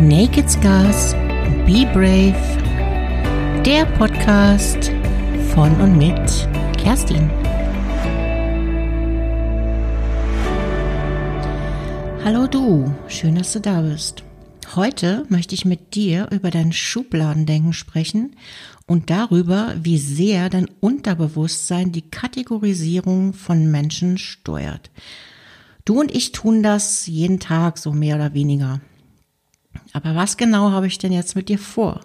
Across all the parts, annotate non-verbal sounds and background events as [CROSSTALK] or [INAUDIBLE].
Naked Scars, Be Brave, der Podcast von und mit Kerstin. Hallo du, schön, dass du da bist. Heute möchte ich mit dir über dein Schubladendenken sprechen und darüber, wie sehr dein Unterbewusstsein die Kategorisierung von Menschen steuert. Du und ich tun das jeden Tag so mehr oder weniger. Aber was genau habe ich denn jetzt mit dir vor?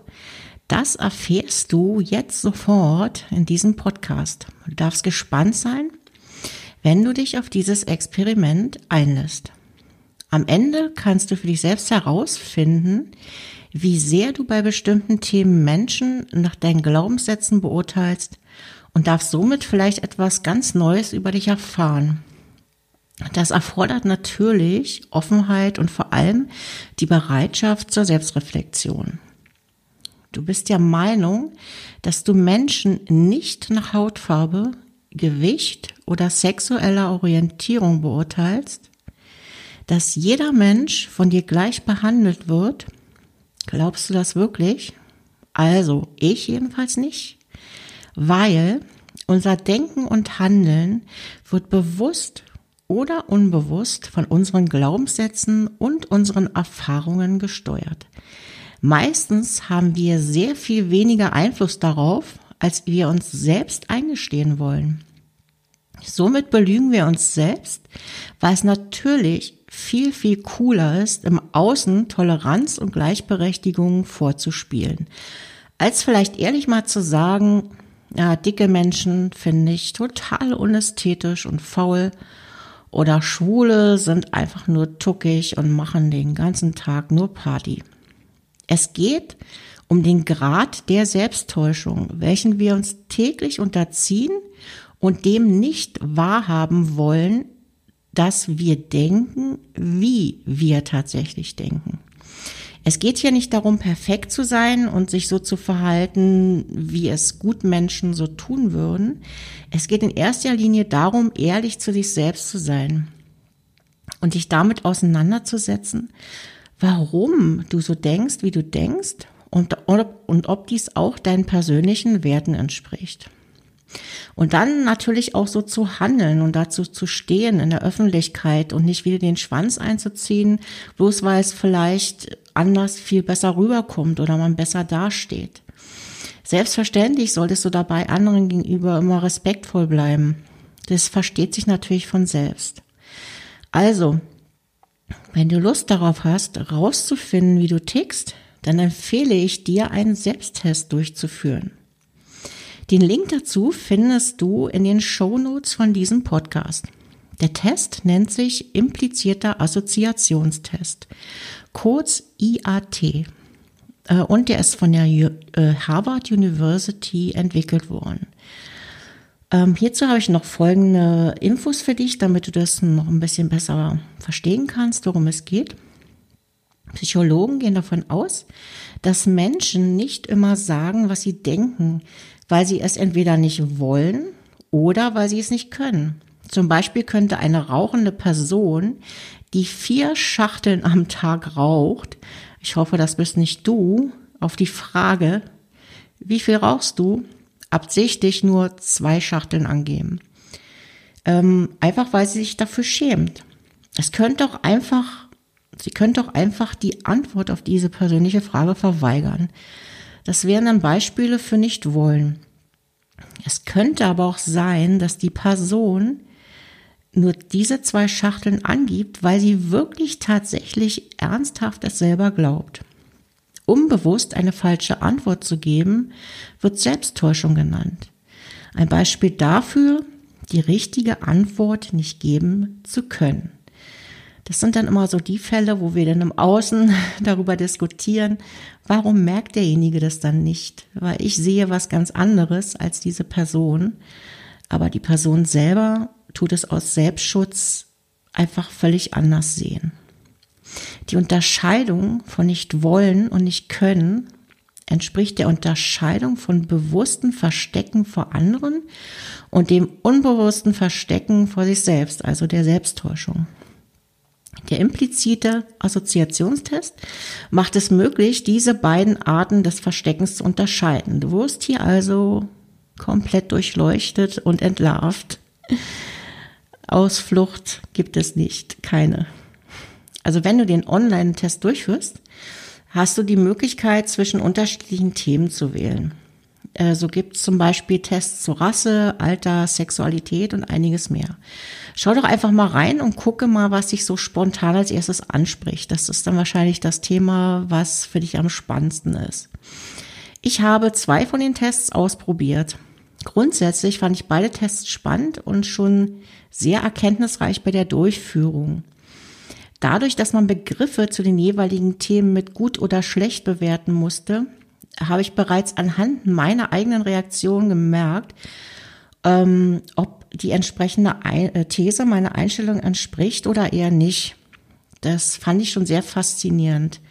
Das erfährst du jetzt sofort in diesem Podcast. Du darfst gespannt sein, wenn du dich auf dieses Experiment einlässt. Am Ende kannst du für dich selbst herausfinden, wie sehr du bei bestimmten Themen Menschen nach deinen Glaubenssätzen beurteilst und darfst somit vielleicht etwas ganz Neues über dich erfahren. Das erfordert natürlich Offenheit und vor allem die Bereitschaft zur Selbstreflexion. Du bist der Meinung, dass du Menschen nicht nach Hautfarbe, Gewicht oder sexueller Orientierung beurteilst, dass jeder Mensch von dir gleich behandelt wird. Glaubst du das wirklich? Also, ich jedenfalls nicht, weil unser Denken und Handeln wird bewusst oder unbewusst von unseren Glaubenssätzen und unseren Erfahrungen gesteuert. Meistens haben wir sehr viel weniger Einfluss darauf, als wir uns selbst eingestehen wollen. Somit belügen wir uns selbst, weil es natürlich viel, viel cooler ist, im Außen Toleranz und Gleichberechtigung vorzuspielen, als vielleicht ehrlich mal zu sagen, ja, dicke Menschen finde ich total unästhetisch und faul oder Schwule sind einfach nur tuckig und machen den ganzen Tag nur Party. Es geht um den Grad der Selbsttäuschung, welchen wir uns täglich unterziehen und dem nicht wahrhaben wollen, dass wir denken, wie wir tatsächlich denken. Es geht hier nicht darum, perfekt zu sein und sich so zu verhalten, wie es gut Menschen so tun würden. Es geht in erster Linie darum, ehrlich zu sich selbst zu sein und dich damit auseinanderzusetzen, warum du so denkst, wie du denkst und, und ob dies auch deinen persönlichen Werten entspricht. Und dann natürlich auch so zu handeln und dazu zu stehen in der Öffentlichkeit und nicht wieder den Schwanz einzuziehen, bloß weil es vielleicht anders viel besser rüberkommt oder man besser dasteht. Selbstverständlich solltest du dabei anderen gegenüber immer respektvoll bleiben. Das versteht sich natürlich von selbst. Also, wenn du Lust darauf hast, rauszufinden, wie du tickst, dann empfehle ich dir, einen Selbsttest durchzuführen. Den Link dazu findest du in den Show Notes von diesem Podcast. Der Test nennt sich implizierter Assoziationstest, kurz IAT. Äh, und der ist von der äh, Harvard University entwickelt worden. Ähm, hierzu habe ich noch folgende Infos für dich, damit du das noch ein bisschen besser verstehen kannst, worum es geht. Psychologen gehen davon aus, dass Menschen nicht immer sagen, was sie denken, weil sie es entweder nicht wollen oder weil sie es nicht können. Zum Beispiel könnte eine rauchende Person, die vier Schachteln am Tag raucht, ich hoffe, das bist nicht du, auf die Frage, wie viel rauchst du, absichtlich nur zwei Schachteln angeben. Ähm, einfach weil sie sich dafür schämt. Es könnte auch einfach, sie könnte auch einfach die Antwort auf diese persönliche Frage verweigern. Das wären dann Beispiele für nicht wollen. Es könnte aber auch sein, dass die Person nur diese zwei Schachteln angibt, weil sie wirklich tatsächlich ernsthaft es selber glaubt. Unbewusst eine falsche Antwort zu geben, wird Selbsttäuschung genannt. Ein Beispiel dafür, die richtige Antwort nicht geben zu können. Das sind dann immer so die Fälle, wo wir dann im Außen [LAUGHS] darüber diskutieren, warum merkt derjenige das dann nicht? Weil ich sehe was ganz anderes als diese Person, aber die Person selber tut es aus Selbstschutz einfach völlig anders sehen. Die Unterscheidung von nicht wollen und nicht können entspricht der Unterscheidung von bewussten Verstecken vor anderen und dem unbewussten Verstecken vor sich selbst, also der Selbsttäuschung. Der implizite Assoziationstest macht es möglich, diese beiden Arten des Versteckens zu unterscheiden. Du wirst hier also komplett durchleuchtet und entlarvt. Ausflucht gibt es nicht, keine. Also wenn du den Online-Test durchführst, hast du die Möglichkeit, zwischen unterschiedlichen Themen zu wählen. Äh, so gibt es zum Beispiel Tests zu Rasse, Alter, Sexualität und einiges mehr. Schau doch einfach mal rein und gucke mal, was dich so spontan als erstes anspricht. Das ist dann wahrscheinlich das Thema, was für dich am spannendsten ist. Ich habe zwei von den Tests ausprobiert. Grundsätzlich fand ich beide Tests spannend und schon sehr erkenntnisreich bei der Durchführung. Dadurch, dass man Begriffe zu den jeweiligen Themen mit gut oder schlecht bewerten musste, habe ich bereits anhand meiner eigenen Reaktion gemerkt, ähm, ob die entsprechende äh, These meiner Einstellung entspricht oder eher nicht. Das fand ich schon sehr faszinierend.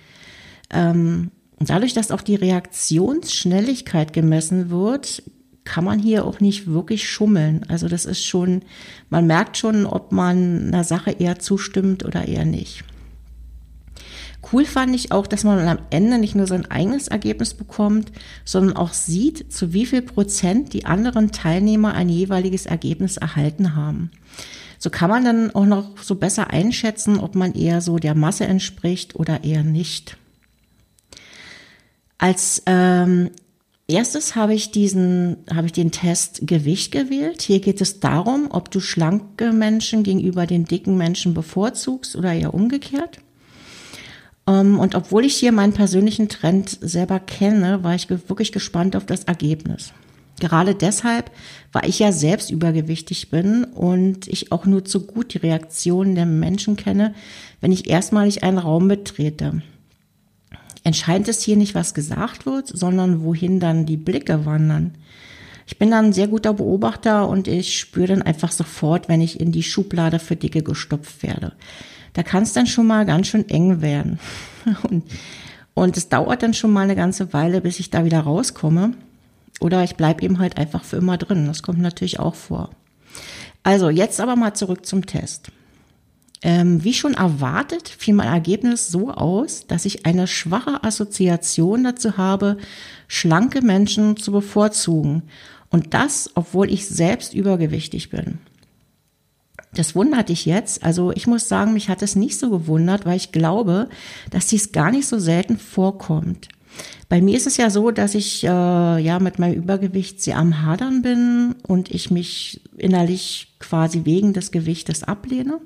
Ähm, dadurch, dass auch die Reaktionsschnelligkeit gemessen wird, kann man hier auch nicht wirklich schummeln. Also das ist schon, man merkt schon, ob man einer Sache eher zustimmt oder eher nicht. Cool fand ich auch, dass man am Ende nicht nur sein eigenes Ergebnis bekommt, sondern auch sieht, zu wie viel Prozent die anderen Teilnehmer ein jeweiliges Ergebnis erhalten haben. So kann man dann auch noch so besser einschätzen, ob man eher so der Masse entspricht oder eher nicht. Als ähm, erstes habe ich diesen, habe ich den Test Gewicht gewählt. Hier geht es darum, ob du schlanke Menschen gegenüber den dicken Menschen bevorzugst oder eher umgekehrt. Ähm, und obwohl ich hier meinen persönlichen Trend selber kenne, war ich wirklich gespannt auf das Ergebnis. Gerade deshalb, weil ich ja selbst übergewichtig bin und ich auch nur zu gut die Reaktionen der Menschen kenne, wenn ich erstmalig einen Raum betrete. Entscheidend ist hier nicht, was gesagt wird, sondern wohin dann die Blicke wandern. Ich bin dann ein sehr guter Beobachter und ich spüre dann einfach sofort, wenn ich in die Schublade für Dicke gestopft werde da kann es dann schon mal ganz schön eng werden. [LAUGHS] Und, und es dauert dann schon mal eine ganze Weile, bis ich da wieder rauskomme. Oder ich bleibe eben halt einfach für immer drin. Das kommt natürlich auch vor. Also jetzt aber mal zurück zum Test. Ähm, wie schon erwartet, fiel mein Ergebnis so aus, dass ich eine schwache Assoziation dazu habe, schlanke Menschen zu bevorzugen. Und das, obwohl ich selbst übergewichtig bin. Das wundert dich jetzt. Also ich muss sagen, mich hat es nicht so gewundert, weil ich glaube, dass dies gar nicht so selten vorkommt. Bei mir ist es ja so, dass ich äh, ja mit meinem Übergewicht sehr am Hadern bin und ich mich innerlich quasi wegen des Gewichtes ablehne.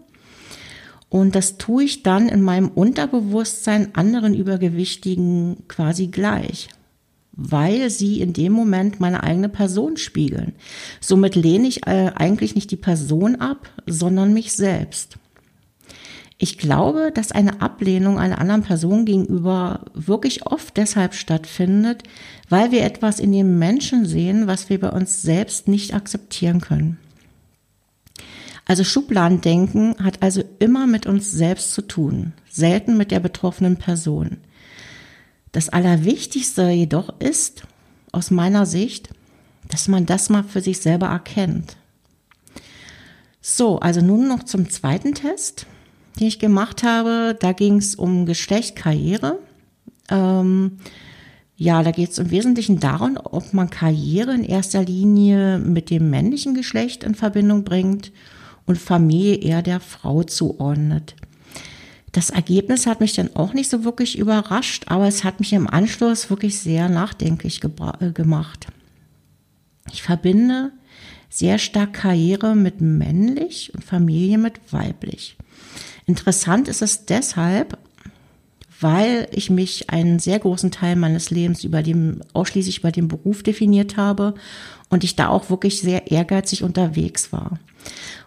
Und das tue ich dann in meinem Unterbewusstsein anderen Übergewichtigen quasi gleich weil sie in dem Moment meine eigene Person spiegeln. Somit lehne ich äh, eigentlich nicht die Person ab, sondern mich selbst. Ich glaube, dass eine Ablehnung einer anderen Person gegenüber wirklich oft deshalb stattfindet, weil wir etwas in dem Menschen sehen, was wir bei uns selbst nicht akzeptieren können. Also Schubladendenken hat also immer mit uns selbst zu tun, selten mit der betroffenen Person. Das Allerwichtigste jedoch ist, aus meiner Sicht, dass man das mal für sich selber erkennt. So, also nun noch zum zweiten Test, den ich gemacht habe. Da ging es um Geschlechtkarriere. Ähm, ja, da geht es im Wesentlichen darum, ob man Karriere in erster Linie mit dem männlichen Geschlecht in Verbindung bringt und Familie eher der Frau zuordnet. Das Ergebnis hat mich dann auch nicht so wirklich überrascht, aber es hat mich im Anschluss wirklich sehr nachdenklich äh, gemacht. Ich verbinde sehr stark Karriere mit männlich und Familie mit weiblich. Interessant ist es deshalb, weil ich mich einen sehr großen Teil meines Lebens über dem, ausschließlich über den Beruf definiert habe und ich da auch wirklich sehr ehrgeizig unterwegs war.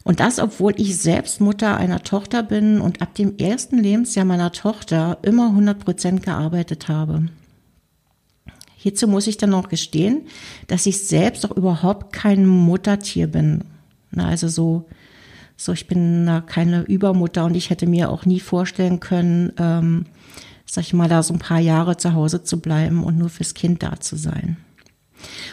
Und das, obwohl ich selbst Mutter einer Tochter bin und ab dem ersten Lebensjahr meiner Tochter immer 100 Prozent gearbeitet habe. Hierzu muss ich dann auch gestehen, dass ich selbst auch überhaupt kein Muttertier bin. Na, also so, so ich bin da keine Übermutter und ich hätte mir auch nie vorstellen können, ähm, sag ich mal, da so ein paar Jahre zu Hause zu bleiben und nur fürs Kind da zu sein.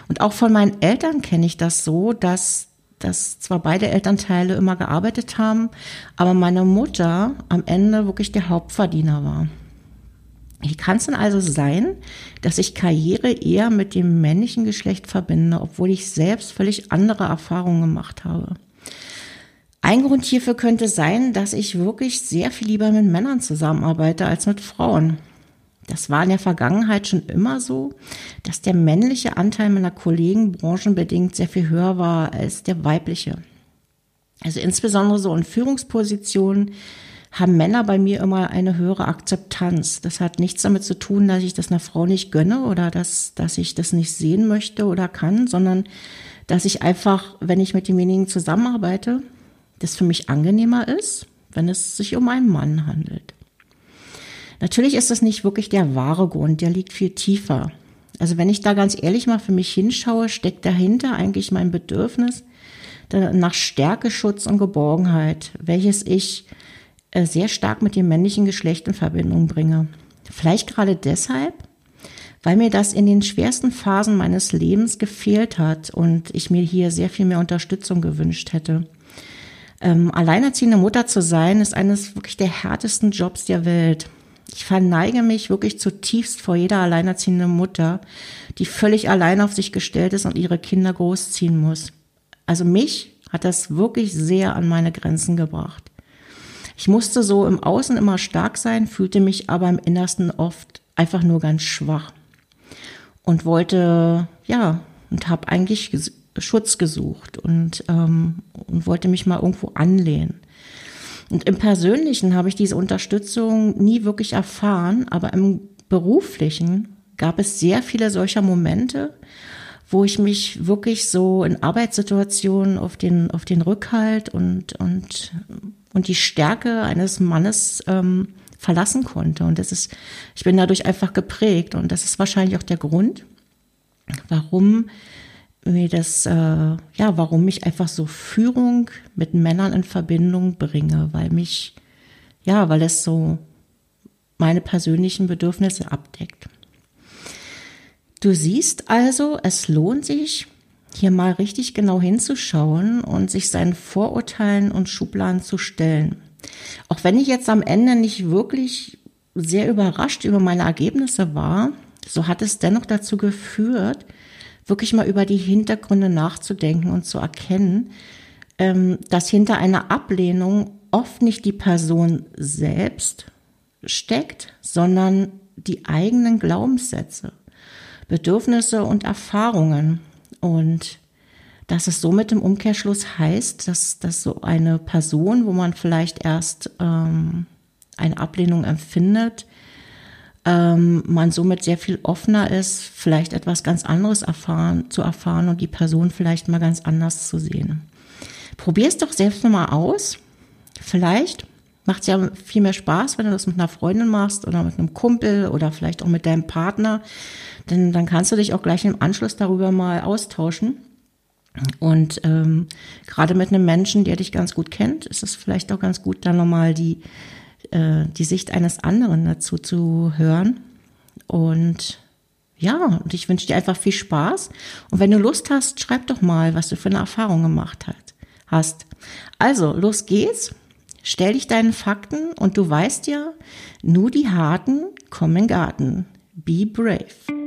Und auch von meinen Eltern kenne ich das so, dass dass zwar beide Elternteile immer gearbeitet haben, aber meine Mutter am Ende wirklich der Hauptverdiener war. Wie kann es denn also sein, dass ich Karriere eher mit dem männlichen Geschlecht verbinde, obwohl ich selbst völlig andere Erfahrungen gemacht habe? Ein Grund hierfür könnte sein, dass ich wirklich sehr viel lieber mit Männern zusammenarbeite als mit Frauen. Das war in der Vergangenheit schon immer so, dass der männliche Anteil meiner Kollegen branchenbedingt sehr viel höher war als der weibliche. Also insbesondere so in Führungspositionen haben Männer bei mir immer eine höhere Akzeptanz. Das hat nichts damit zu tun, dass ich das einer Frau nicht gönne oder dass, dass ich das nicht sehen möchte oder kann, sondern dass ich einfach, wenn ich mit demjenigen zusammenarbeite, das für mich angenehmer ist, wenn es sich um einen Mann handelt. Natürlich ist das nicht wirklich der wahre Grund, der liegt viel tiefer. Also wenn ich da ganz ehrlich mal für mich hinschaue, steckt dahinter eigentlich mein Bedürfnis nach Stärke, Schutz und Geborgenheit, welches ich äh, sehr stark mit dem männlichen Geschlecht in Verbindung bringe. Vielleicht gerade deshalb, weil mir das in den schwersten Phasen meines Lebens gefehlt hat und ich mir hier sehr viel mehr Unterstützung gewünscht hätte. Ähm, alleinerziehende Mutter zu sein, ist eines wirklich der härtesten Jobs der Welt. Ich verneige mich wirklich zutiefst vor jeder alleinerziehenden Mutter, die völlig allein auf sich gestellt ist und ihre Kinder großziehen muss. Also mich hat das wirklich sehr an meine Grenzen gebracht. Ich musste so im Außen immer stark sein, fühlte mich aber im Innersten oft einfach nur ganz schwach und wollte, ja, und habe eigentlich Schutz gesucht und, ähm, und wollte mich mal irgendwo anlehnen. Und im Persönlichen habe ich diese Unterstützung nie wirklich erfahren, aber im Beruflichen gab es sehr viele solcher Momente, wo ich mich wirklich so in Arbeitssituationen auf den, auf den Rückhalt und, und und die Stärke eines Mannes ähm, verlassen konnte. Und das ist, ich bin dadurch einfach geprägt. Und das ist wahrscheinlich auch der Grund, warum mir das, äh, ja, warum mich einfach so Führung mit Männern in Verbindung bringe, weil mich, ja, weil es so meine persönlichen Bedürfnisse abdeckt. Du siehst also, es lohnt sich, hier mal richtig genau hinzuschauen und sich seinen Vorurteilen und Schubladen zu stellen. Auch wenn ich jetzt am Ende nicht wirklich sehr überrascht über meine Ergebnisse war, so hat es dennoch dazu geführt, wirklich mal über die Hintergründe nachzudenken und zu erkennen, ähm, dass hinter einer Ablehnung oft nicht die Person selbst steckt, sondern die eigenen Glaubenssätze, Bedürfnisse und Erfahrungen. Und dass es somit im Umkehrschluss heißt, dass, dass so eine Person, wo man vielleicht erst ähm, eine Ablehnung empfindet, ähm, man somit sehr viel offener ist, vielleicht etwas ganz anderes erfahren, zu erfahren und die Person vielleicht mal ganz anders zu sehen. Probier es doch selbst mal aus. Vielleicht macht es ja viel mehr Spaß, wenn du das mit einer Freundin machst oder mit einem Kumpel oder vielleicht auch mit deinem Partner. Denn dann kannst du dich auch gleich im Anschluss darüber mal austauschen. Und ähm, gerade mit einem Menschen, der dich ganz gut kennt, ist es vielleicht auch ganz gut, dann nochmal die, äh, die Sicht eines anderen dazu zu hören. Und ja, und ich wünsche dir einfach viel Spaß. Und wenn du Lust hast, schreib doch mal, was du für eine Erfahrung gemacht hast. Also, los geht's. Stell dich deinen Fakten und du weißt ja, nur die Harten kommen in Garten. Be brave.